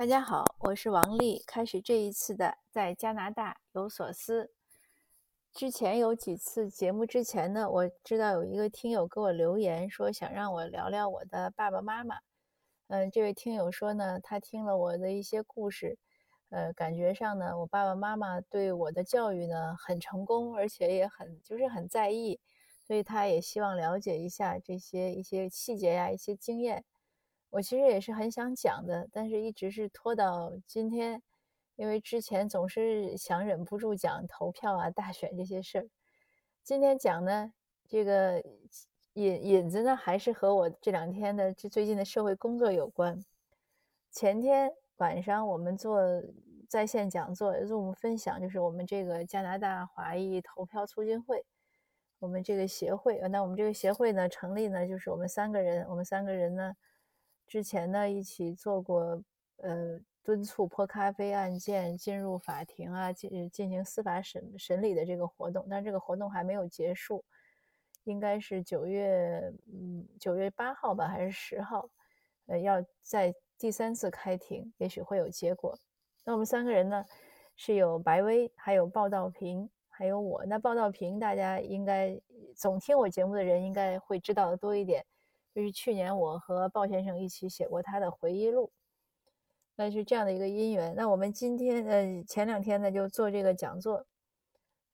大家好，我是王丽。开始这一次的在加拿大有所思。之前有几次节目之前呢，我知道有一个听友给我留言说想让我聊聊我的爸爸妈妈。嗯，这位听友说呢，他听了我的一些故事，呃，感觉上呢，我爸爸妈妈对我的教育呢很成功，而且也很就是很在意，所以他也希望了解一下这些一些细节呀，一些经验。我其实也是很想讲的，但是一直是拖到今天，因为之前总是想忍不住讲投票啊、大选这些事儿。今天讲呢，这个引引子呢，还是和我这两天的这最近的社会工作有关。前天晚上我们做在线讲座，Zoom 分享，就是我们这个加拿大华裔投票促进会，我们这个协会。那我们这个协会呢，成立呢，就是我们三个人，我们三个人呢。之前呢，一起做过呃敦促泼咖啡案件进入法庭啊，进进行司法审审理的这个活动，但是这个活动还没有结束，应该是九月嗯九月八号吧，还是十号，呃要在第三次开庭，也许会有结果。那我们三个人呢，是有白薇，还有鲍道平，还有我。那鲍道平大家应该总听我节目的人应该会知道的多一点。就是去年我和鲍先生一起写过他的回忆录，那是这样的一个因缘。那我们今天呃前两天呢就做这个讲座，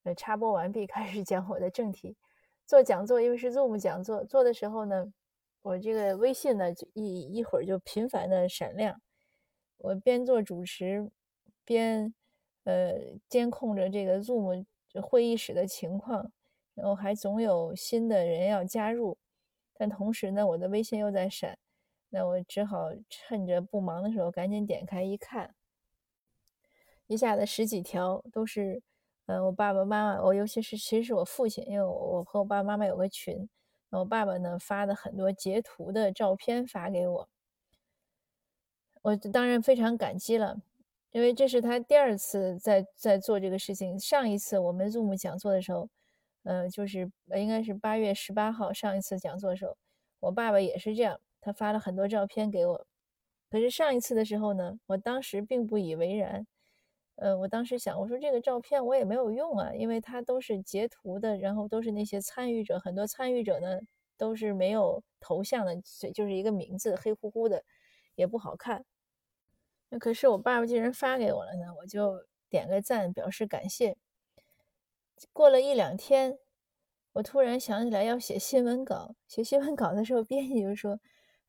呃插播完毕，开始讲我的正题。做讲座因为是 Zoom 讲座，做的时候呢，我这个微信呢就一一会儿就频繁的闪亮，我边做主持边呃监控着这个 Zoom 会议室的情况，然后还总有新的人要加入。但同时呢，我的微信又在闪，那我只好趁着不忙的时候赶紧点开一看，一下子十几条都是，呃，我爸爸妈妈，我尤其是其实是我父亲，因为我我和我爸爸妈妈有个群，我爸爸呢发的很多截图的照片发给我，我当然非常感激了，因为这是他第二次在在做这个事情，上一次我们 Zoom 讲座的时候。呃，就是应该是八月十八号上一次讲座的时候，我爸爸也是这样，他发了很多照片给我。可是上一次的时候呢，我当时并不以为然。呃，我当时想，我说这个照片我也没有用啊，因为它都是截图的，然后都是那些参与者，很多参与者呢都是没有头像的，就是一个名字，黑乎乎的，也不好看。那可是我爸爸既然发给我了呢，我就点个赞表示感谢。过了一两天，我突然想起来要写新闻稿。写新闻稿的时候，编辑就说：“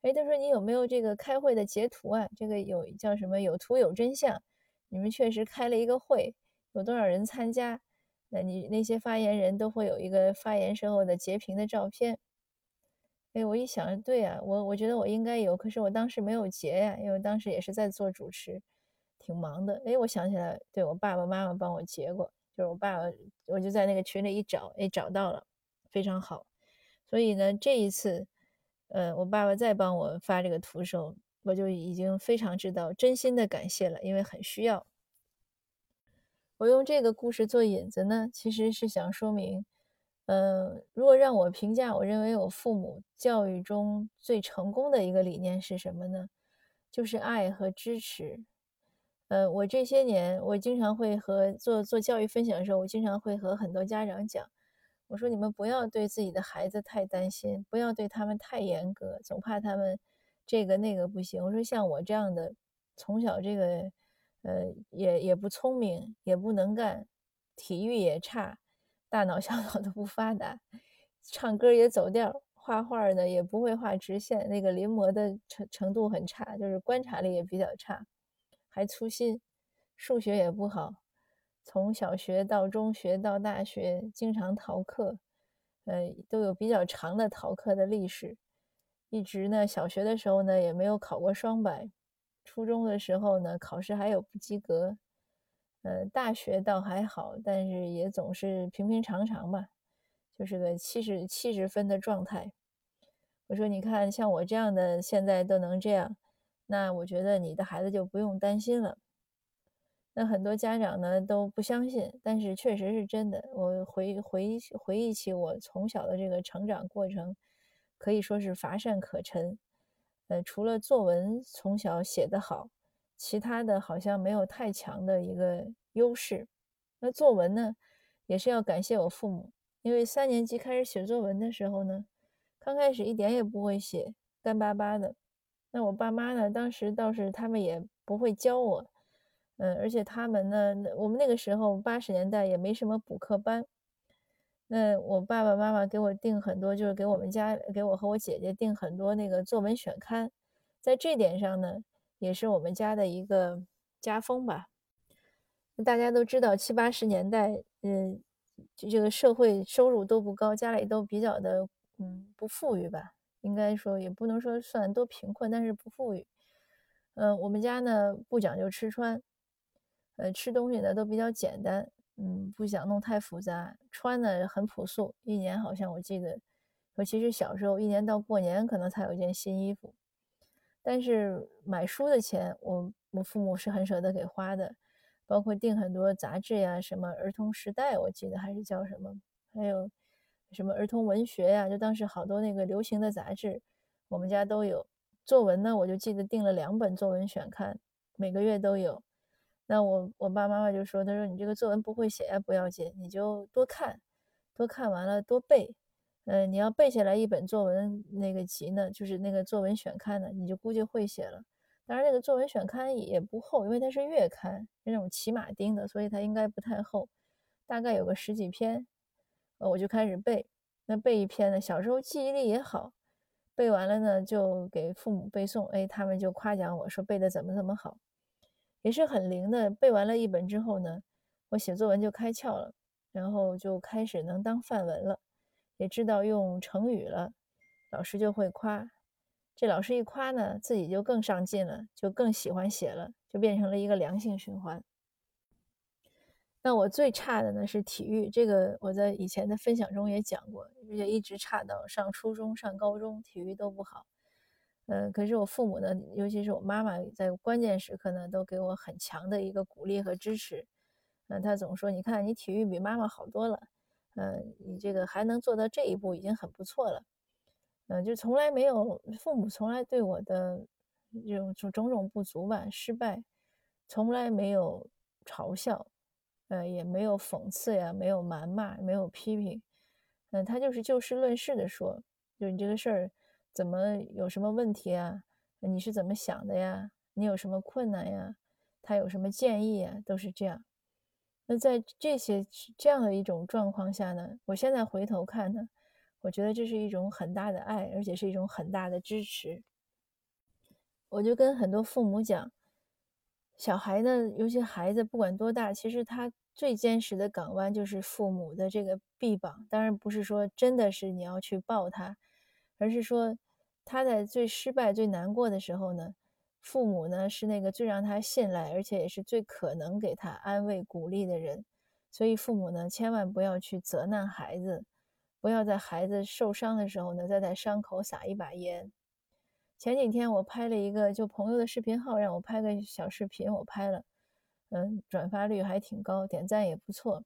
哎，他说你有没有这个开会的截图啊？这个有叫什么？有图有真相。你们确实开了一个会，有多少人参加？那你那些发言人都会有一个发言时候的截屏的照片。”哎，我一想，对呀，我我觉得我应该有，可是我当时没有截呀，因为当时也是在做主持，挺忙的。哎，我想起来，对我爸爸妈妈帮我截过。就是我爸爸，我就在那个群里一找，哎，找到了，非常好。所以呢，这一次，呃，我爸爸再帮我发这个图的时候，我就已经非常知道，真心的感谢了，因为很需要。我用这个故事做引子呢，其实是想说明，呃，如果让我评价，我认为我父母教育中最成功的一个理念是什么呢？就是爱和支持。呃，我这些年，我经常会和做做教育分享的时候，我经常会和很多家长讲，我说你们不要对自己的孩子太担心，不要对他们太严格，总怕他们这个那个不行。我说像我这样的，从小这个，呃，也也不聪明，也不能干，体育也差，大脑 小脑都不发达，唱歌也走调，画画呢也不会画直线，那个临摹的程程度很差，就是观察力也比较差。还粗心，数学也不好，从小学到中学到大学，经常逃课，呃，都有比较长的逃课的历史。一直呢，小学的时候呢也没有考过双百，初中的时候呢考试还有不及格，呃，大学倒还好，但是也总是平平常常吧，就是个七十七十分的状态。我说，你看像我这样的，现在都能这样。那我觉得你的孩子就不用担心了。那很多家长呢都不相信，但是确实是真的。我回回回忆起我从小的这个成长过程，可以说是乏善可陈。呃，除了作文从小写得好，其他的好像没有太强的一个优势。那作文呢，也是要感谢我父母，因为三年级开始写作文的时候呢，刚开始一点也不会写，干巴巴的。那我爸妈呢，当时倒是他们也不会教我，嗯，而且他们呢，我们那个时候八十年代也没什么补课班。那我爸爸妈妈给我订很多，就是给我们家给我和我姐姐订很多那个作文选刊，在这点上呢，也是我们家的一个家风吧。大家都知道，七八十年代，嗯，就这个社会收入都不高，家里都比较的，嗯，不富裕吧。应该说也不能说算多贫困，但是不富裕。嗯，我们家呢不讲究吃穿，呃，吃东西呢都比较简单。嗯，不想弄太复杂，穿的很朴素。一年好像我记得，尤其是小时候，一年到过年可能才有一件新衣服。但是买书的钱，我我父母是很舍得给花的，包括订很多杂志呀，什么《儿童时代》，我记得还是叫什么，还有什么儿童文学呀，就当时好多那个流行的杂志，我们家都有。作文呢，我就记得订了两本作文选刊，每个月都有。那我我爸妈妈就说：“他说你这个作文不会写呀，不要紧，你就多看，多看完了多背。嗯，你要背下来一本作文那个集呢，就是那个作文选刊呢，你就估计会写了。当然，那个作文选刊也不厚，因为它是月刊，那种骑马丁的，所以它应该不太厚，大概有个十几篇。呃，我就开始背。那背一篇呢，小时候记忆力也好，背完了呢就给父母背诵，哎，他们就夸奖我说背的怎么怎么好。”也是很灵的，背完了一本之后呢，我写作文就开窍了，然后就开始能当范文了，也知道用成语了，老师就会夸，这老师一夸呢，自己就更上进了，就更喜欢写了，就变成了一个良性循环。那我最差的呢是体育，这个我在以前的分享中也讲过，而且一直差到上初中、上高中，体育都不好。嗯，可是我父母呢，尤其是我妈妈，在关键时刻呢，都给我很强的一个鼓励和支持。嗯，他总说：“你看，你体育比妈妈好多了。嗯，你这个还能做到这一步，已经很不错了。”嗯，就从来没有父母从来对我的这种种种不足吧、失败，从来没有嘲笑，呃，也没有讽刺呀，没有谩骂，没有批评。嗯，他就是就事论事的说，就你这个事儿。怎么有什么问题啊？你是怎么想的呀？你有什么困难呀？他有什么建议啊？都是这样。那在这些这样的一种状况下呢，我现在回头看呢，我觉得这是一种很大的爱，而且是一种很大的支持。我就跟很多父母讲，小孩呢，尤其孩子不管多大，其实他最坚实的港湾就是父母的这个臂膀。当然不是说真的是你要去抱他，而是说。他在最失败、最难过的时候呢，父母呢是那个最让他信赖，而且也是最可能给他安慰、鼓励的人。所以父母呢，千万不要去责难孩子，不要在孩子受伤的时候呢，再在伤口撒一把盐。前几天我拍了一个，就朋友的视频号让我拍个小视频，我拍了，嗯，转发率还挺高，点赞也不错。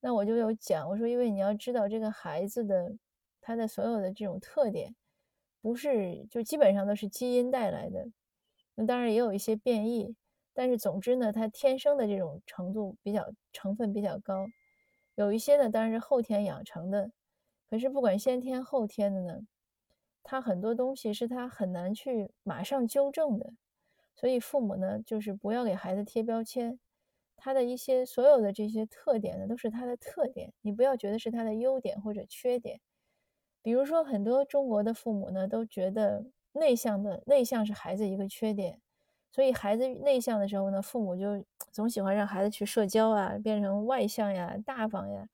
那我就有讲，我说，因为你要知道这个孩子的他的所有的这种特点。不是，就基本上都是基因带来的。那当然也有一些变异，但是总之呢，他天生的这种程度比较成分比较高。有一些呢，当然是后天养成的。可是不管先天后天的呢，他很多东西是他很难去马上纠正的。所以父母呢，就是不要给孩子贴标签。他的一些所有的这些特点呢，都是他的特点，你不要觉得是他的优点或者缺点。比如说，很多中国的父母呢，都觉得内向的内向是孩子一个缺点，所以孩子内向的时候呢，父母就总喜欢让孩子去社交啊，变成外向呀、大方呀，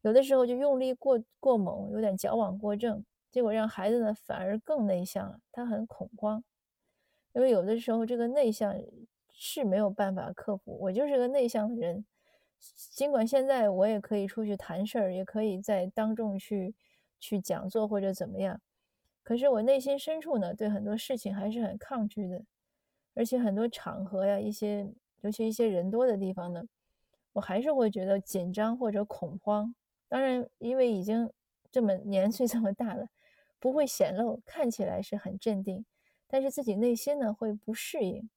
有的时候就用力过过猛，有点矫枉过正，结果让孩子呢反而更内向了，他很恐慌，因为有的时候这个内向是没有办法克服。我就是个内向的人，尽管现在我也可以出去谈事儿，也可以在当众去。去讲座或者怎么样，可是我内心深处呢，对很多事情还是很抗拒的，而且很多场合呀，一些尤其一些人多的地方呢，我还是会觉得紧张或者恐慌。当然，因为已经这么年岁这么大了，不会显露，看起来是很镇定，但是自己内心呢会不适应，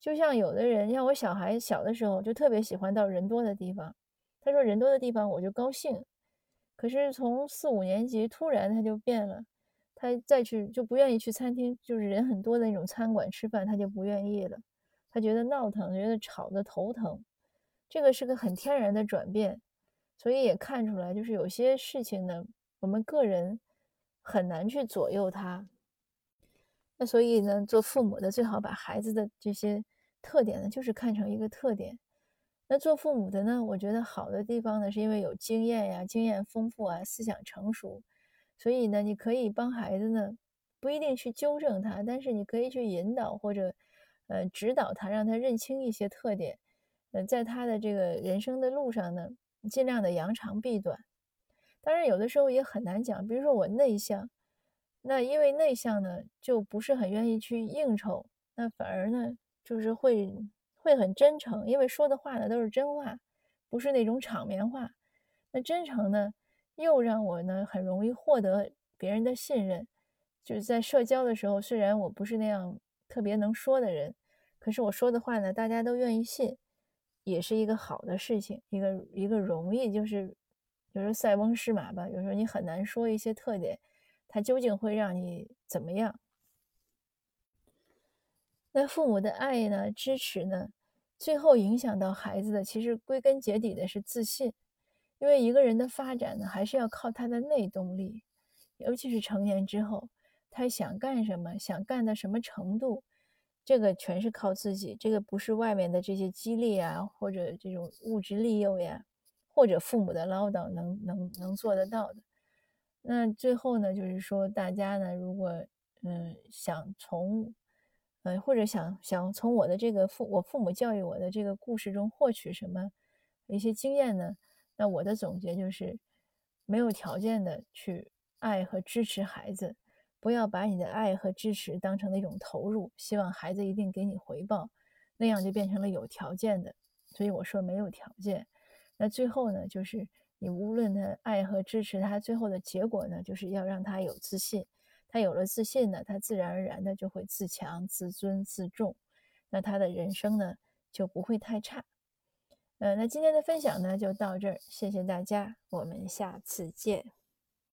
就像有的人，像我小孩小的时候就特别喜欢到人多的地方，他说人多的地方我就高兴。可是从四五年级突然他就变了，他再去就不愿意去餐厅，就是人很多的那种餐馆吃饭，他就不愿意了，他觉得闹腾，觉得吵得头疼。这个是个很天然的转变，所以也看出来，就是有些事情呢，我们个人很难去左右他。那所以呢，做父母的最好把孩子的这些特点呢，就是看成一个特点。那做父母的呢，我觉得好的地方呢，是因为有经验呀，经验丰富啊，思想成熟，所以呢，你可以帮孩子呢，不一定去纠正他，但是你可以去引导或者呃指导他，让他认清一些特点。呃，在他的这个人生的路上呢，尽量的扬长避短。当然，有的时候也很难讲，比如说我内向。那因为内向呢，就不是很愿意去应酬，那反而呢，就是会会很真诚，因为说的话呢都是真话，不是那种场面话。那真诚呢，又让我呢很容易获得别人的信任。就是在社交的时候，虽然我不是那样特别能说的人，可是我说的话呢，大家都愿意信，也是一个好的事情，一个一个容易，就是有时候塞翁失马吧，有时候你很难说一些特点。它究竟会让你怎么样？那父母的爱呢？支持呢？最后影响到孩子的，其实归根结底的是自信。因为一个人的发展呢，还是要靠他的内动力，尤其是成年之后，他想干什么，想干到什么程度，这个全是靠自己。这个不是外面的这些激励啊，或者这种物质利诱呀，或者父母的唠叨能能能做得到的。那最后呢，就是说大家呢，如果嗯想从，呃或者想想从我的这个父我父母教育我的这个故事中获取什么一些经验呢？那我的总结就是，没有条件的去爱和支持孩子，不要把你的爱和支持当成了一种投入，希望孩子一定给你回报，那样就变成了有条件的。所以我说没有条件。那最后呢，就是。你无论他爱和支持他，最后的结果呢，就是要让他有自信。他有了自信呢，他自然而然的就会自强、自尊、自重。那他的人生呢，就不会太差。呃，那今天的分享呢，就到这儿，谢谢大家，我们下次见。